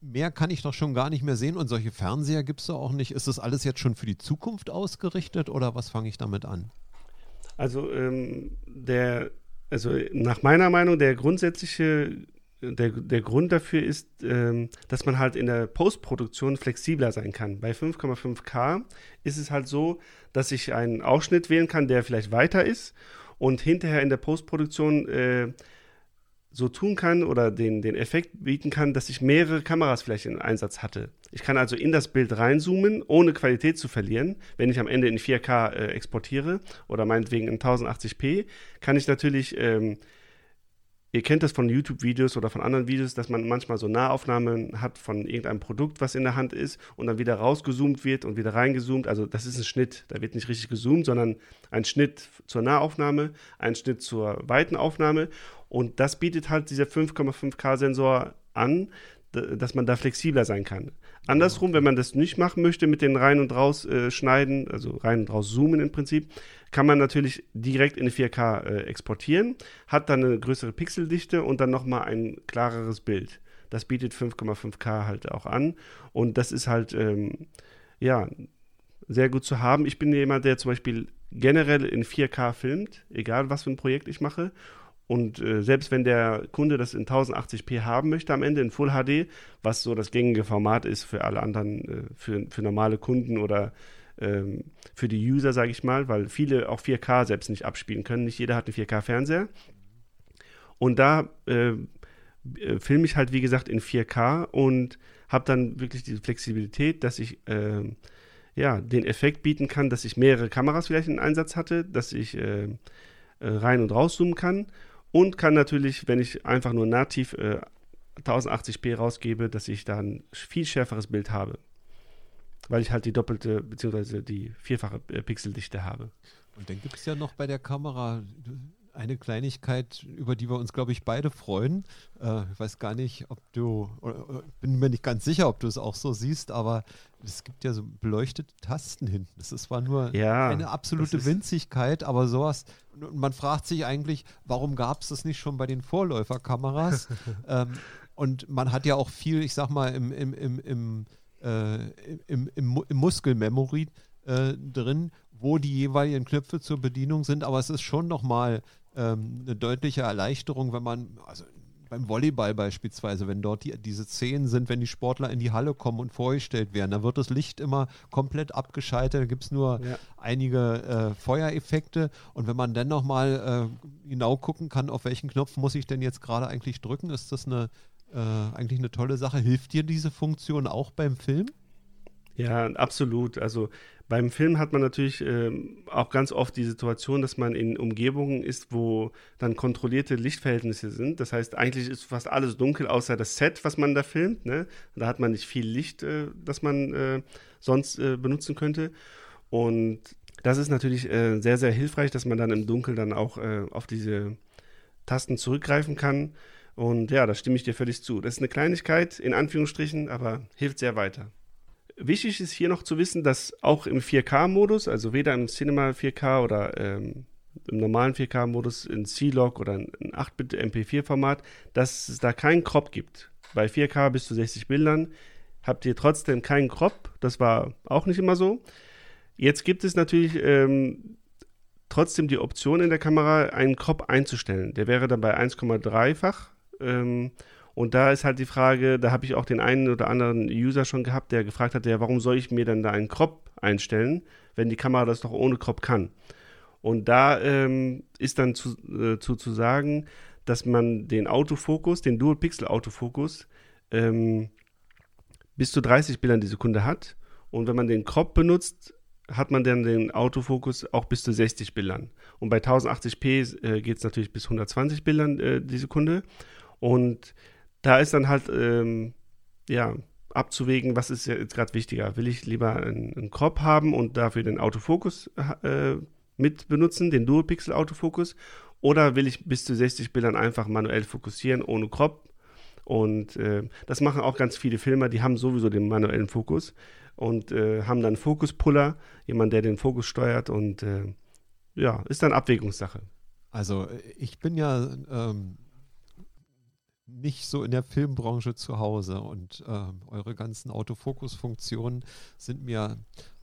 mehr kann ich doch schon gar nicht mehr sehen und solche Fernseher gibt es doch auch nicht. Ist das alles jetzt schon für die Zukunft ausgerichtet oder was fange ich damit an? Also ähm, der Also nach meiner Meinung, der grundsätzliche, der, der Grund dafür ist, ähm, dass man halt in der Postproduktion flexibler sein kann. Bei 5,5K ist es halt so, dass ich einen Ausschnitt wählen kann, der vielleicht weiter ist und hinterher in der Postproduktion äh, so tun kann oder den, den Effekt bieten kann, dass ich mehrere Kameras vielleicht in Einsatz hatte. Ich kann also in das Bild reinzoomen, ohne Qualität zu verlieren. Wenn ich am Ende in 4K äh, exportiere oder meinetwegen in 1080p, kann ich natürlich ähm, Ihr kennt das von YouTube-Videos oder von anderen Videos, dass man manchmal so Nahaufnahmen hat von irgendeinem Produkt, was in der Hand ist und dann wieder rausgezoomt wird und wieder reingezoomt. Also das ist ein Schnitt. Da wird nicht richtig gezoomt, sondern ein Schnitt zur Nahaufnahme, ein Schnitt zur weiten Aufnahme. Und das bietet halt dieser 5,5K-Sensor an, dass man da flexibler sein kann. Andersrum, wenn man das nicht machen möchte mit den rein und raus äh, schneiden, also rein und raus zoomen im Prinzip, kann man natürlich direkt in 4K äh, exportieren, hat dann eine größere Pixeldichte und dann nochmal ein klareres Bild. Das bietet 5,5K halt auch an und das ist halt, ähm, ja, sehr gut zu haben. Ich bin jemand, der zum Beispiel generell in 4K filmt, egal was für ein Projekt ich mache und äh, selbst wenn der Kunde das in 1080p haben möchte am Ende in Full HD, was so das gängige Format ist für alle anderen, äh, für, für normale Kunden oder ähm, für die User, sage ich mal, weil viele auch 4K selbst nicht abspielen können. Nicht jeder hat einen 4K-Fernseher. Und da äh, äh, filme ich halt, wie gesagt, in 4K und habe dann wirklich diese Flexibilität, dass ich ähm, ja, den Effekt bieten kann, dass ich mehrere Kameras vielleicht in Einsatz hatte, dass ich äh, äh, rein und rauszoomen kann und kann natürlich, wenn ich einfach nur nativ äh, 1080p rausgebe, dass ich da ein viel schärferes Bild habe. Weil ich halt die doppelte bzw. die vierfache äh, Pixeldichte habe. Und dann gibt es ja noch bei der Kamera eine Kleinigkeit, über die wir uns, glaube ich, beide freuen. Äh, ich weiß gar nicht, ob du, oder, bin mir nicht ganz sicher, ob du es auch so siehst, aber es gibt ja so beleuchtete Tasten hinten. Das ist zwar nur ja, eine absolute Winzigkeit, aber sowas, man fragt sich eigentlich, warum gab es das nicht schon bei den Vorläuferkameras? ähm, und man hat ja auch viel, ich sag mal, im, im, im, im, äh, im, im, im Muskelmemory äh, drin, wo die jeweiligen Knöpfe zur Bedienung sind, aber es ist schon nochmal ähm, eine deutliche Erleichterung, wenn man, also beim Volleyball beispielsweise, wenn dort die, diese Szenen sind, wenn die Sportler in die Halle kommen und vorgestellt werden, da wird das Licht immer komplett abgeschaltet, da gibt es nur ja. einige äh, Feuereffekte und wenn man dann nochmal äh, genau gucken kann, auf welchen Knopf muss ich denn jetzt gerade eigentlich drücken, ist das eine, äh, eigentlich eine tolle Sache. Hilft dir diese Funktion auch beim Film? Ja, absolut. Also beim Film hat man natürlich ähm, auch ganz oft die Situation, dass man in Umgebungen ist, wo dann kontrollierte Lichtverhältnisse sind. Das heißt, eigentlich ist fast alles dunkel, außer das Set, was man da filmt. Ne? Da hat man nicht viel Licht, äh, das man äh, sonst äh, benutzen könnte. Und das ist natürlich äh, sehr, sehr hilfreich, dass man dann im Dunkeln dann auch äh, auf diese Tasten zurückgreifen kann. Und ja, da stimme ich dir völlig zu. Das ist eine Kleinigkeit, in Anführungsstrichen, aber hilft sehr weiter. Wichtig ist hier noch zu wissen, dass auch im 4K-Modus, also weder im Cinema 4K oder ähm, im normalen 4K-Modus in C-Log oder in 8-Bit MP4-Format, dass es da keinen Crop gibt. Bei 4K bis zu 60 Bildern habt ihr trotzdem keinen Crop. Das war auch nicht immer so. Jetzt gibt es natürlich ähm, trotzdem die Option in der Kamera, einen Crop einzustellen. Der wäre dann bei 1,3-fach. Ähm, und da ist halt die Frage, da habe ich auch den einen oder anderen User schon gehabt, der gefragt hat, ja, warum soll ich mir denn da einen Crop einstellen, wenn die Kamera das doch ohne Crop kann? Und da ähm, ist dann zu, äh, zu, zu sagen, dass man den Autofokus, den Dual-Pixel-Autofokus, ähm, bis zu 30 Bildern die Sekunde hat. Und wenn man den Crop benutzt, hat man dann den Autofokus auch bis zu 60 Bildern. Und bei 1080p äh, geht es natürlich bis 120 Bildern äh, die Sekunde. Und da ist dann halt, ähm, ja, abzuwägen, was ist jetzt gerade wichtiger. Will ich lieber einen, einen, Crop haben und dafür den Autofokus äh, mit benutzen, den Dual-Pixel-Autofokus, oder will ich bis zu 60 Bildern einfach manuell fokussieren ohne Crop? Und äh, das machen auch ganz viele Filmer, die haben sowieso den manuellen Fokus und äh, haben dann Fokuspuller, jemand, der den Fokus steuert und äh, ja, ist dann Abwägungssache. Also ich bin ja ähm nicht so in der Filmbranche zu Hause und äh, eure ganzen Autofokus-Funktionen sind mir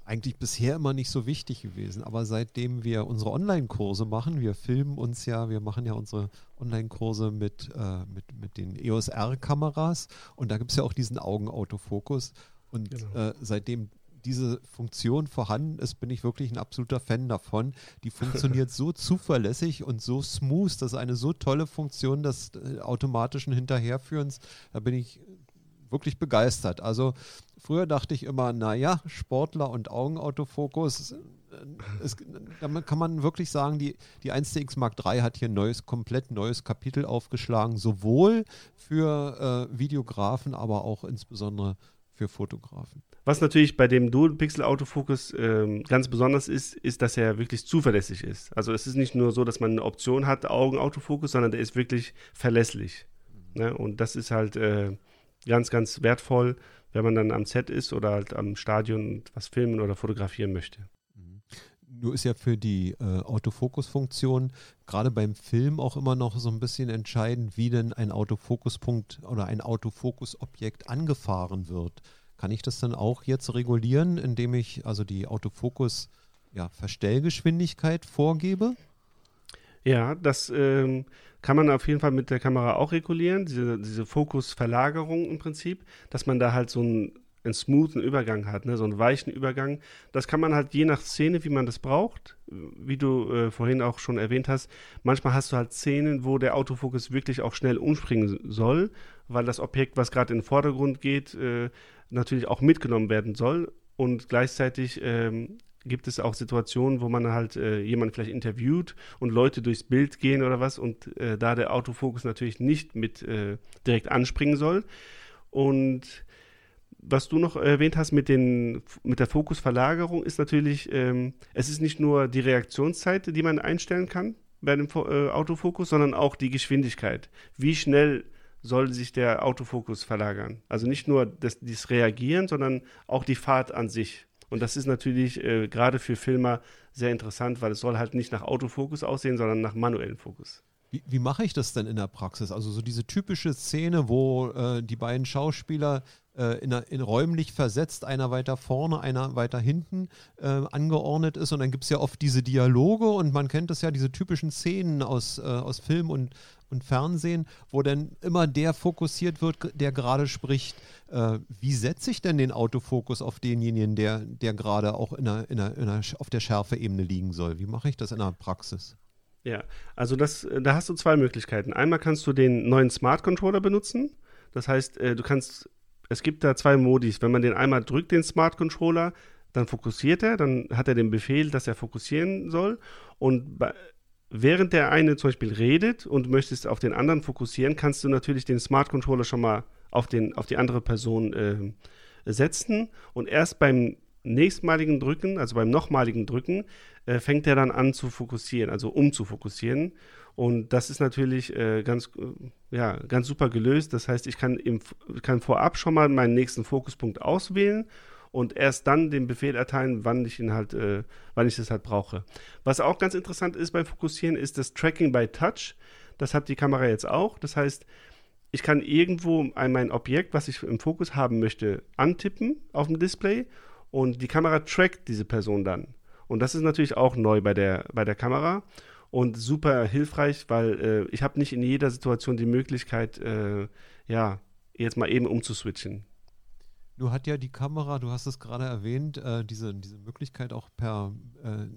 eigentlich bisher immer nicht so wichtig gewesen. Aber seitdem wir unsere Online-Kurse machen, wir filmen uns ja, wir machen ja unsere Online-Kurse mit, äh, mit, mit den EOS R-Kameras und da gibt es ja auch diesen Augenautofokus. Und genau. äh, seitdem diese Funktion vorhanden ist, bin ich wirklich ein absoluter Fan davon. Die funktioniert so zuverlässig und so smooth. Das ist eine so tolle Funktion des äh, automatischen Hinterherführens. Da bin ich wirklich begeistert. Also früher dachte ich immer, naja, Sportler und Augenautofokus, äh, es, damit kann man wirklich sagen, die, die 1DX Mark III hat hier ein neues, komplett neues Kapitel aufgeschlagen, sowohl für äh, Videografen, aber auch insbesondere für Fotografen. Was natürlich bei dem Dual-Pixel-Autofokus ähm, ganz besonders ist, ist, dass er wirklich zuverlässig ist. Also es ist nicht nur so, dass man eine Option hat, Augenautofokus, sondern der ist wirklich verlässlich. Ne? Und das ist halt äh, ganz, ganz wertvoll, wenn man dann am Set ist oder halt am Stadion was filmen oder fotografieren möchte. Mhm. Nur ist ja für die äh, Autofokus-Funktion gerade beim Film auch immer noch so ein bisschen entscheidend, wie denn ein Autofokuspunkt oder ein Autofokusobjekt angefahren wird. Kann ich das dann auch jetzt regulieren, indem ich also die Autofokus ja, Verstellgeschwindigkeit vorgebe? Ja, das ähm, kann man auf jeden Fall mit der Kamera auch regulieren, diese, diese Fokusverlagerung im Prinzip, dass man da halt so einen, einen smoothen Übergang hat, ne, so einen weichen Übergang. Das kann man halt je nach Szene, wie man das braucht, wie du äh, vorhin auch schon erwähnt hast, manchmal hast du halt Szenen, wo der Autofokus wirklich auch schnell umspringen soll, weil das Objekt, was gerade in den Vordergrund geht, äh, natürlich auch mitgenommen werden soll. Und gleichzeitig ähm, gibt es auch Situationen, wo man halt äh, jemanden vielleicht interviewt und Leute durchs Bild gehen oder was und äh, da der Autofokus natürlich nicht mit äh, direkt anspringen soll. Und was du noch erwähnt hast mit, den, mit der Fokusverlagerung ist natürlich, ähm, es ist nicht nur die Reaktionszeit, die man einstellen kann bei dem äh, Autofokus, sondern auch die Geschwindigkeit. Wie schnell soll sich der Autofokus verlagern. Also nicht nur das, das Reagieren, sondern auch die Fahrt an sich. Und das ist natürlich äh, gerade für Filmer sehr interessant, weil es soll halt nicht nach Autofokus aussehen, sondern nach manuellem Fokus. Wie, wie mache ich das denn in der Praxis? Also so diese typische Szene, wo äh, die beiden Schauspieler äh, in, in, räumlich versetzt, einer weiter vorne, einer weiter hinten äh, angeordnet ist. Und dann gibt es ja oft diese Dialoge und man kennt das ja, diese typischen Szenen aus, äh, aus Film und, und Fernsehen, wo dann immer der fokussiert wird, der gerade spricht. Äh, wie setze ich denn den Autofokus auf denjenigen, der, der gerade auch in einer, in einer, in einer, auf der Schärfeebene liegen soll? Wie mache ich das in der Praxis? Ja, also das, da hast du zwei Möglichkeiten. Einmal kannst du den neuen Smart Controller benutzen. Das heißt, äh, du kannst, es gibt da zwei Modis. Wenn man den einmal drückt, den Smart Controller, dann fokussiert er, dann hat er den Befehl, dass er fokussieren soll. Und bei, während der eine zum Beispiel redet und möchtest auf den anderen fokussieren, kannst du natürlich den Smart Controller schon mal auf, den, auf die andere Person äh, setzen und erst beim nächstmaligen Drücken, also beim nochmaligen Drücken, äh, fängt er dann an zu fokussieren, also um zu fokussieren. Und das ist natürlich äh, ganz, äh, ja, ganz super gelöst. Das heißt, ich kann, im, kann vorab schon mal meinen nächsten Fokuspunkt auswählen und erst dann den Befehl erteilen, wann ich ihn halt, äh, wann ich das halt brauche. Was auch ganz interessant ist beim Fokussieren, ist das Tracking by Touch. Das hat die Kamera jetzt auch. Das heißt, ich kann irgendwo ein, mein Objekt, was ich im Fokus haben möchte, antippen auf dem Display und die Kamera trackt diese Person dann. Und das ist natürlich auch neu bei der, bei der Kamera und super hilfreich, weil äh, ich habe nicht in jeder Situation die Möglichkeit, äh, ja, jetzt mal eben umzuswitchen. Du hat ja die Kamera, du hast es gerade erwähnt, äh, diese, diese Möglichkeit auch per äh,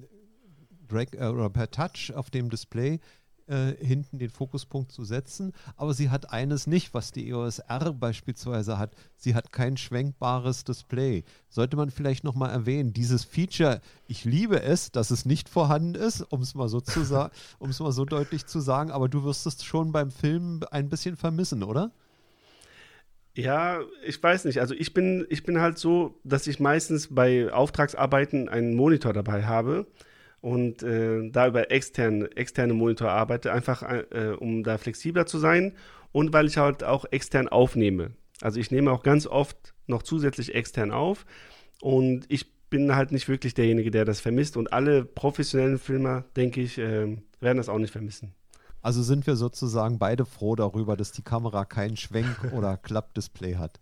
Drag äh, oder per Touch auf dem Display äh, hinten den Fokuspunkt zu setzen. Aber sie hat eines nicht, was die EOS R beispielsweise hat. Sie hat kein schwenkbares Display. Sollte man vielleicht nochmal erwähnen, dieses Feature, ich liebe es, dass es nicht vorhanden ist, um es mal so zu sagen, um es mal so deutlich zu sagen, aber du wirst es schon beim Film ein bisschen vermissen, oder? Ja, ich weiß nicht. Also ich bin, ich bin halt so, dass ich meistens bei Auftragsarbeiten einen Monitor dabei habe und äh, da über extern, externe Monitor arbeite, einfach äh, um da flexibler zu sein und weil ich halt auch extern aufnehme. Also ich nehme auch ganz oft noch zusätzlich extern auf und ich bin halt nicht wirklich derjenige, der das vermisst und alle professionellen Filmer, denke ich, äh, werden das auch nicht vermissen. Also sind wir sozusagen beide froh darüber, dass die Kamera kein Schwenk- oder Klappdisplay hat.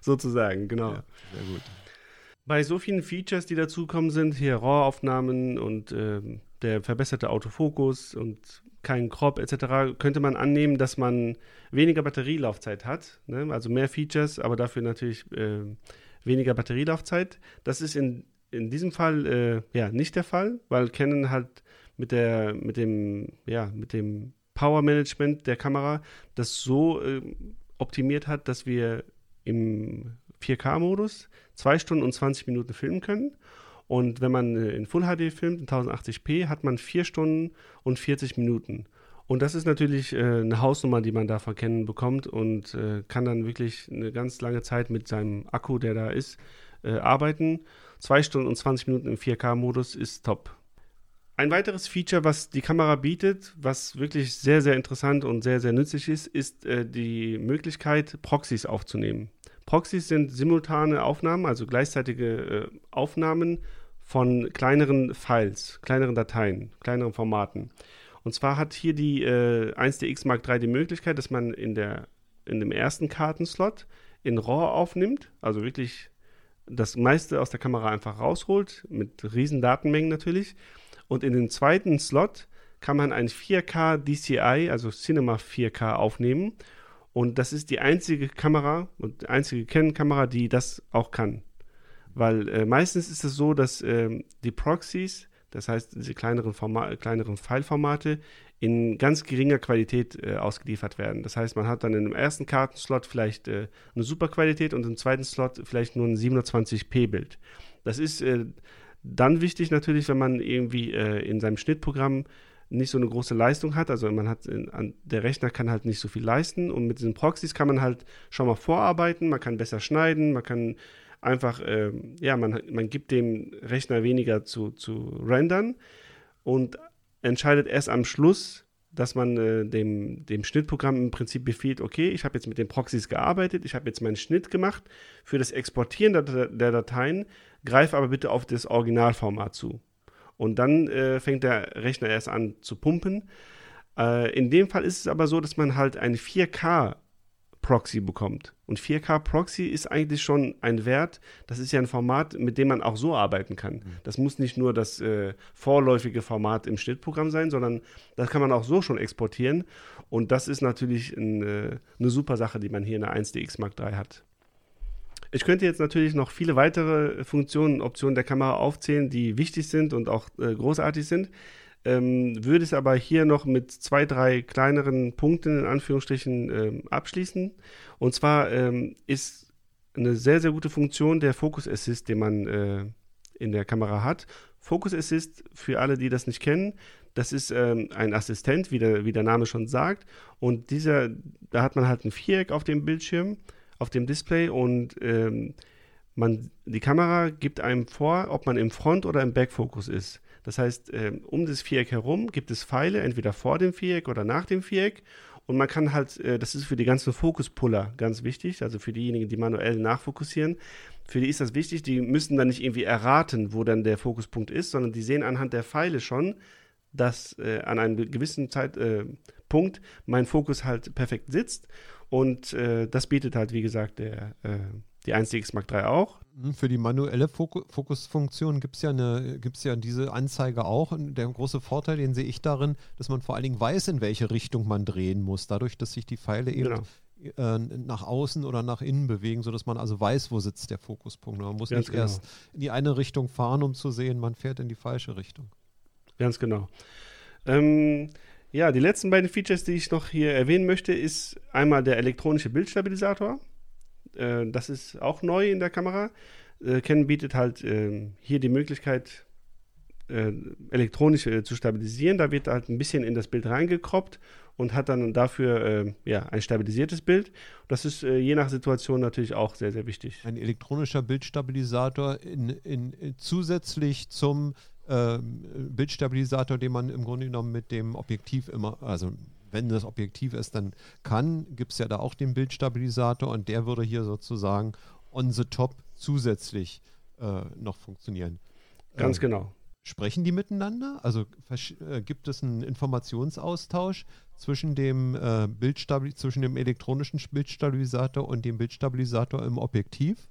Sozusagen, genau. Ja, sehr gut. Bei so vielen Features, die dazukommen sind, hier RAW-Aufnahmen und äh, der verbesserte Autofokus und kein Crop etc., könnte man annehmen, dass man weniger Batterielaufzeit hat. Ne? Also mehr Features, aber dafür natürlich äh, weniger Batterielaufzeit. Das ist in, in diesem Fall äh, ja nicht der Fall, weil Canon halt mit der mit dem ja mit dem Power Management der Kamera das so äh, optimiert hat, dass wir im 4K-Modus zwei Stunden und 20 Minuten filmen können. Und wenn man äh, in Full HD filmt, in 1080p, hat man vier Stunden und 40 Minuten. Und das ist natürlich äh, eine Hausnummer, die man da verkennen bekommt und äh, kann dann wirklich eine ganz lange Zeit mit seinem Akku, der da ist, äh, arbeiten. Zwei Stunden und 20 Minuten im 4K-Modus ist top. Ein weiteres Feature, was die Kamera bietet, was wirklich sehr, sehr interessant und sehr, sehr nützlich ist, ist äh, die Möglichkeit, Proxys aufzunehmen. Proxys sind simultane Aufnahmen, also gleichzeitige äh, Aufnahmen von kleineren Files, kleineren Dateien, kleineren Formaten. Und zwar hat hier die äh, 1DX Mark III die Möglichkeit, dass man in, der, in dem ersten Kartenslot in RAW aufnimmt, also wirklich das meiste aus der Kamera einfach rausholt, mit riesen Datenmengen natürlich. Und in den zweiten Slot kann man ein 4K DCI, also Cinema 4K aufnehmen und das ist die einzige Kamera und die einzige Canon-Kamera, die das auch kann. Weil äh, meistens ist es so, dass äh, die Proxys, das heißt diese kleineren, Forma kleineren File-Formate, in ganz geringer Qualität äh, ausgeliefert werden. Das heißt, man hat dann im ersten Kartenslot vielleicht äh, eine super Qualität und im zweiten Slot vielleicht nur ein 720p-Bild. Das ist äh, dann wichtig natürlich, wenn man irgendwie äh, in seinem Schnittprogramm nicht so eine große Leistung hat. Also man hat, an, der Rechner kann halt nicht so viel leisten und mit diesen Proxys kann man halt schon mal vorarbeiten, man kann besser schneiden, man kann einfach, äh, ja, man, man gibt dem Rechner weniger zu, zu rendern und entscheidet erst am Schluss, dass man äh, dem, dem Schnittprogramm im Prinzip befiehlt, okay, ich habe jetzt mit den Proxys gearbeitet, ich habe jetzt meinen Schnitt gemacht für das Exportieren der, der Dateien, greife aber bitte auf das Originalformat zu. Und dann äh, fängt der Rechner erst an zu pumpen. Äh, in dem Fall ist es aber so, dass man halt ein 4K Proxy bekommt. Und 4K Proxy ist eigentlich schon ein Wert, das ist ja ein Format, mit dem man auch so arbeiten kann. Mhm. Das muss nicht nur das äh, vorläufige Format im Schnittprogramm sein, sondern das kann man auch so schon exportieren. Und das ist natürlich ein, äh, eine super Sache, die man hier in der 1DX Mark III hat. Ich könnte jetzt natürlich noch viele weitere Funktionen, Optionen der Kamera aufzählen, die wichtig sind und auch äh, großartig sind. Ähm, würde es aber hier noch mit zwei, drei kleineren Punkten in Anführungsstrichen ähm, abschließen. Und zwar ähm, ist eine sehr, sehr gute Funktion der Focus Assist, den man äh, in der Kamera hat. Focus Assist, für alle, die das nicht kennen, das ist ähm, ein Assistent, wie der, wie der Name schon sagt. Und dieser, da hat man halt ein Viereck auf dem Bildschirm auf dem Display und ähm, man, die Kamera gibt einem vor, ob man im Front- oder im Backfokus ist. Das heißt, ähm, um das Viereck herum gibt es Pfeile, entweder vor dem Viereck oder nach dem Viereck. Und man kann halt, äh, das ist für die ganzen Fokuspuller ganz wichtig, also für diejenigen, die manuell nachfokussieren. Für die ist das wichtig, die müssen dann nicht irgendwie erraten, wo dann der Fokuspunkt ist, sondern die sehen anhand der Pfeile schon, dass äh, an einem gewissen Zeitpunkt äh, mein Fokus halt perfekt sitzt. Und äh, das bietet halt, wie gesagt, der, die 1DX Mark III auch. Hm, für die manuelle Fokusfunktion gibt es ja, ja diese Anzeige auch. Und der große Vorteil, den sehe ich darin, dass man vor allen Dingen weiß, in welche Richtung man drehen muss, dadurch, dass sich die Pfeile eben genau. Äh, nach außen oder nach innen bewegen, sodass man also weiß, wo sitzt der Fokuspunkt. Man muss Ganz nicht genau. erst in die eine Richtung fahren, um zu sehen, man fährt in die falsche Richtung. Ganz genau. Ähm, ja, die letzten beiden Features, die ich noch hier erwähnen möchte, ist einmal der elektronische Bildstabilisator. Äh, das ist auch neu in der Kamera. Äh, Canon bietet halt äh, hier die Möglichkeit, äh, elektronisch äh, zu stabilisieren. Da wird halt ein bisschen in das Bild reingekroppt und hat dann dafür äh, ja, ein stabilisiertes Bild. Das ist je nach Situation natürlich auch sehr, sehr wichtig. Ein elektronischer Bildstabilisator in, in, in zusätzlich zum äh, Bildstabilisator, den man im Grunde genommen mit dem Objektiv immer, also wenn das Objektiv es dann kann, gibt es ja da auch den Bildstabilisator und der würde hier sozusagen on the top zusätzlich äh, noch funktionieren. Ganz äh, genau. Sprechen die miteinander? Also äh, gibt es einen Informationsaustausch zwischen dem, äh, zwischen dem elektronischen Bildstabilisator und dem Bildstabilisator im Objektiv?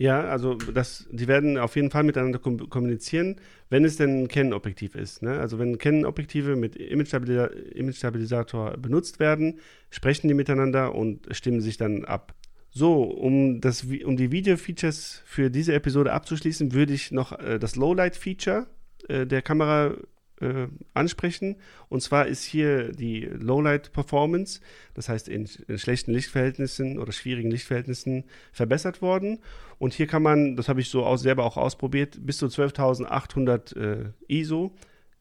Ja, also das, die werden auf jeden Fall miteinander kom kommunizieren, wenn es denn ein Canon-Objektiv ist. Ne? Also wenn Canon-Objektive mit Image-Stabilisator benutzt werden, sprechen die miteinander und stimmen sich dann ab. So, um, das, um die Video-Features für diese Episode abzuschließen, würde ich noch äh, das Lowlight-Feature äh, der Kamera äh, ansprechen. Und zwar ist hier die Lowlight Performance, das heißt in, in, schlechten Lichtverhältnissen oder schwierigen Lichtverhältnissen verbessert worden. Und hier kann man, das habe ich so aus, selber auch ausprobiert, bis zu 12.800 äh, ISO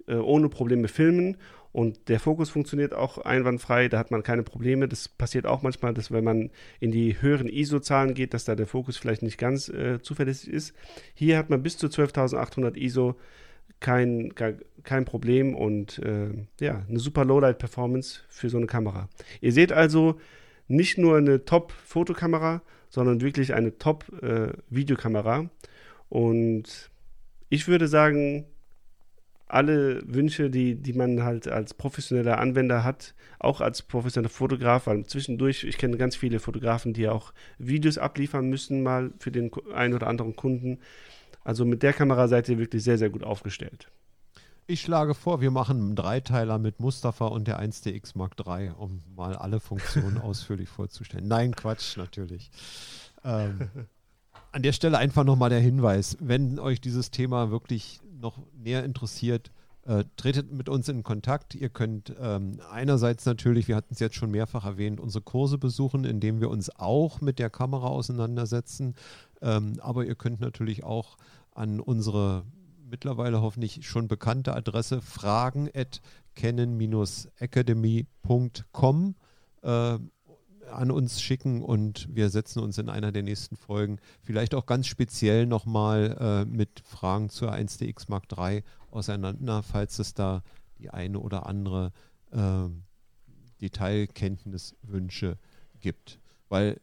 äh, ohne Probleme filmen. Und der Fokus funktioniert auch einwandfrei, da hat man keine Probleme. Das passiert auch manchmal, dass wenn man in die höheren ISO-Zahlen geht, dass da der Fokus vielleicht nicht ganz äh, zuverlässig ist. Hier hat man bis zu 12.800 ISO kein, kein Problem und äh, ja, eine super Lowlight-Performance für so eine Kamera. Ihr seht also nicht nur eine Top-Fotokamera, sondern wirklich eine Top-Videokamera. Äh, und ich würde sagen, alle Wünsche, die, die man halt als professioneller Anwender hat, auch als professioneller Fotograf, weil zwischendurch, ich kenne ganz viele Fotografen, die auch Videos abliefern müssen, mal für den einen oder anderen Kunden. Also mit der Kamera seid ihr wirklich sehr, sehr gut aufgestellt. Ich schlage vor, wir machen einen Dreiteiler mit Mustafa und der 1DX Mark III, um mal alle Funktionen ausführlich vorzustellen. Nein, Quatsch, natürlich. Ähm, an der Stelle einfach nochmal der Hinweis, wenn euch dieses Thema wirklich noch näher interessiert, äh, tretet mit uns in Kontakt. Ihr könnt ähm, einerseits natürlich, wir hatten es jetzt schon mehrfach erwähnt, unsere Kurse besuchen, indem wir uns auch mit der Kamera auseinandersetzen. Ähm, aber ihr könnt natürlich auch an unsere mittlerweile hoffentlich schon bekannte Adresse fragen at canon-academy.com äh, an uns schicken und wir setzen uns in einer der nächsten Folgen vielleicht auch ganz speziell nochmal äh, mit Fragen zur 1DX Mark III auseinander, falls es da die eine oder andere äh, Detailkenntniswünsche gibt. Weil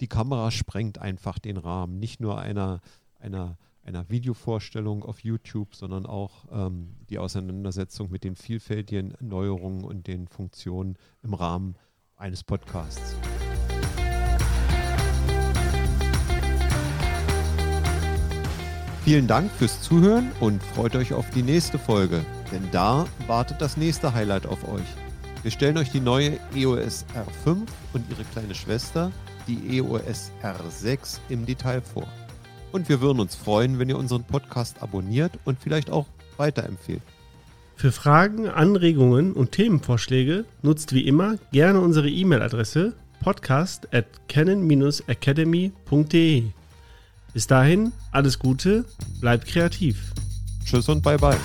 die Kamera sprengt einfach den Rahmen, nicht nur einer, einer, einer Videovorstellung auf YouTube, sondern auch ähm, die Auseinandersetzung mit den vielfältigen Neuerungen und den Funktionen im Rahmen eines Podcasts. Vielen Dank fürs Zuhören und freut euch auf die nächste Folge, denn da wartet das nächste Highlight auf euch. Wir stellen euch die neue EOS R5 und ihre kleine Schwester, die EOS R6, im Detail vor. Und wir würden uns freuen, wenn ihr unseren Podcast abonniert und vielleicht auch weiterempfehlt. Für Fragen, Anregungen und Themenvorschläge nutzt wie immer gerne unsere E-Mail-Adresse podcast at canon-academy.de. Bis dahin, alles Gute, bleibt kreativ. Tschüss und bye bye.